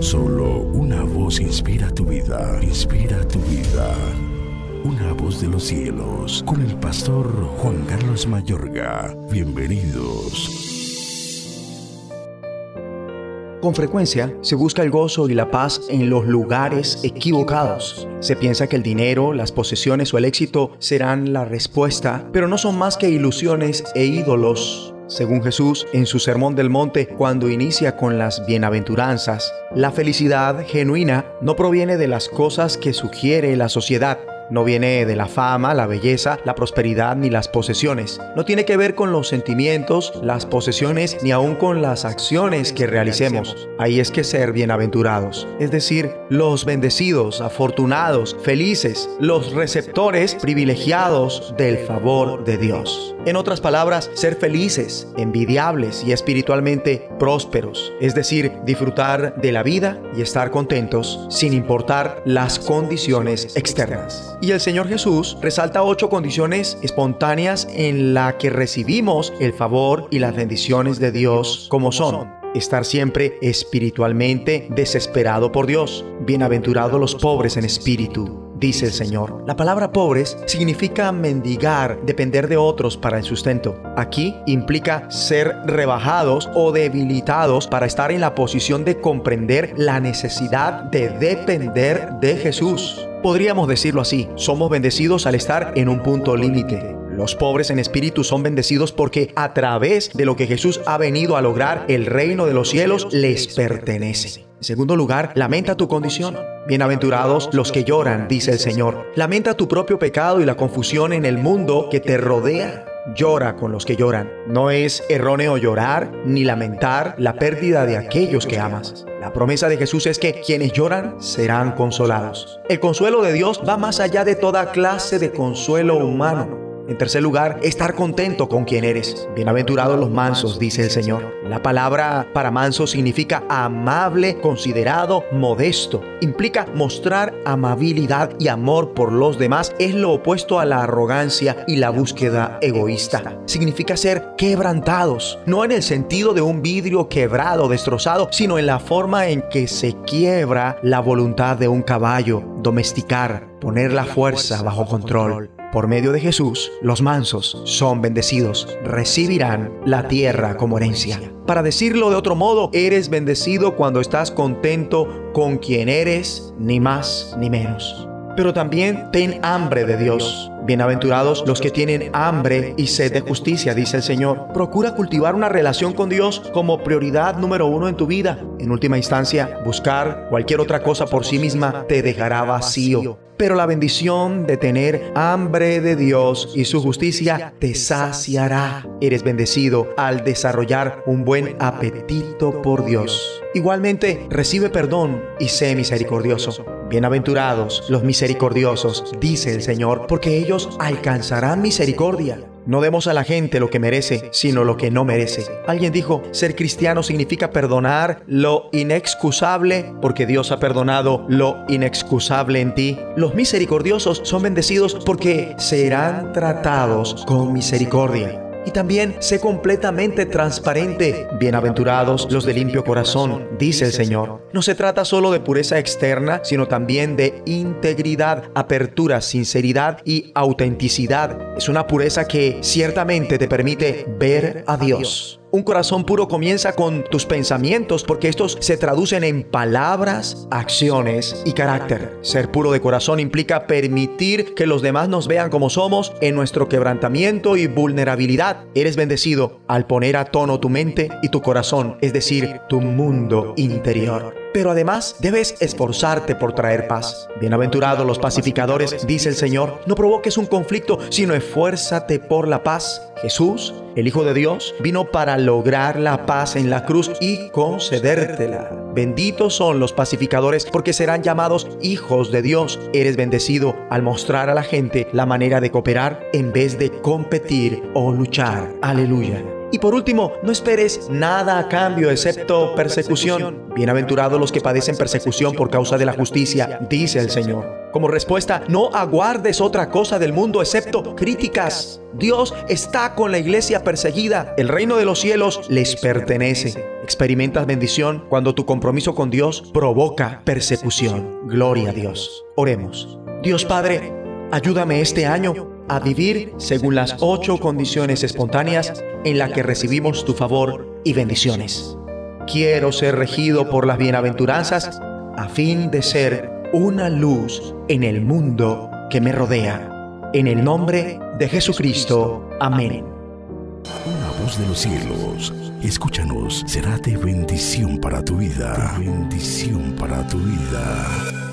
Solo una voz inspira tu vida, inspira tu vida. Una voz de los cielos, con el pastor Juan Carlos Mayorga. Bienvenidos. Con frecuencia se busca el gozo y la paz en los lugares equivocados. Se piensa que el dinero, las posesiones o el éxito serán la respuesta, pero no son más que ilusiones e ídolos. Según Jesús en su Sermón del Monte, cuando inicia con las bienaventuranzas, la felicidad genuina no proviene de las cosas que sugiere la sociedad, no viene de la fama, la belleza, la prosperidad ni las posesiones. No tiene que ver con los sentimientos, las posesiones ni aún con las acciones que realicemos. Ahí es que ser bienaventurados, es decir, los bendecidos, afortunados, felices, los receptores privilegiados del favor de Dios. En otras palabras, ser felices, envidiables y espiritualmente prósperos, es decir, disfrutar de la vida y estar contentos sin importar las condiciones externas. Y el Señor Jesús resalta ocho condiciones espontáneas en la que recibimos el favor y las bendiciones de Dios como son estar siempre espiritualmente desesperado por Dios. Bienaventurados los pobres en espíritu, dice el Señor. La palabra pobres significa mendigar, depender de otros para el sustento. Aquí implica ser rebajados o debilitados para estar en la posición de comprender la necesidad de depender de Jesús. Podríamos decirlo así, somos bendecidos al estar en un punto límite. Los pobres en espíritu son bendecidos porque a través de lo que Jesús ha venido a lograr, el reino de los cielos les pertenece. En segundo lugar, lamenta tu condición. Bienaventurados los que lloran, dice el Señor. Lamenta tu propio pecado y la confusión en el mundo que te rodea. Llora con los que lloran. No es erróneo llorar ni lamentar la pérdida de aquellos que amas. La promesa de Jesús es que quienes lloran serán consolados. El consuelo de Dios va más allá de toda clase de consuelo humano. En tercer lugar, estar contento con quien eres. Bienaventurados los mansos, dice el Señor. La palabra para manso significa amable, considerado, modesto. Implica mostrar amabilidad y amor por los demás. Es lo opuesto a la arrogancia y la búsqueda egoísta. Significa ser quebrantados, no en el sentido de un vidrio quebrado, destrozado, sino en la forma en que se quiebra la voluntad de un caballo. Domesticar, poner la fuerza bajo control. Por medio de Jesús, los mansos son bendecidos, recibirán la tierra como herencia. Para decirlo de otro modo, eres bendecido cuando estás contento con quien eres, ni más ni menos. Pero también ten hambre de Dios Bienaventurados los que tienen hambre y sed de justicia, dice el Señor. Procura cultivar una relación con Dios como prioridad número uno en tu vida. En última instancia, buscar cualquier otra cosa por sí misma te dejará vacío. Pero la bendición de tener hambre de Dios y su justicia te saciará. Eres bendecido al desarrollar un buen apetito por Dios. Igualmente, recibe perdón y sé misericordioso. Bienaventurados los misericordiosos, dice el Señor, porque ellos alcanzarán misericordia. No demos a la gente lo que merece, sino lo que no merece. Alguien dijo, ser cristiano significa perdonar lo inexcusable, porque Dios ha perdonado lo inexcusable en ti. Los misericordiosos son bendecidos porque serán tratados con misericordia y también sé completamente transparente. Bienaventurados los de limpio corazón, dice el Señor. No se trata solo de pureza externa, sino también de integridad, apertura, sinceridad y autenticidad. Es una pureza que ciertamente te permite ver a Dios. Un corazón puro comienza con tus pensamientos porque estos se traducen en palabras, acciones y carácter. Ser puro de corazón implica permitir que los demás nos vean como somos en nuestro quebrantamiento y vulnerabilidad. Eres bendecido al poner a tono tu mente y tu corazón, es decir, tu mundo interior pero además debes esforzarte por traer paz. Bienaventurados los pacificadores, dice el Señor, no provoques un conflicto, sino esfuérzate por la paz. Jesús, el Hijo de Dios, vino para lograr la paz en la cruz y concedértela. Benditos son los pacificadores porque serán llamados hijos de Dios. Eres bendecido al mostrar a la gente la manera de cooperar en vez de competir o luchar. Aleluya. Y por último, no esperes nada a cambio excepto persecución. Bienaventurados los que padecen persecución por causa de la justicia, dice el Señor. Como respuesta, no aguardes otra cosa del mundo excepto críticas. Dios está con la iglesia perseguida. El reino de los cielos les pertenece. Experimentas bendición cuando tu compromiso con Dios provoca persecución. Gloria a Dios. Oremos. Dios Padre, ayúdame este año a vivir según las ocho condiciones espontáneas en las que recibimos tu favor y bendiciones. Quiero ser regido por las bienaventuranzas a fin de ser una luz en el mundo que me rodea. En el nombre de Jesucristo. Amén. Una voz de los cielos, escúchanos, será de bendición para tu vida. bendición para tu vida.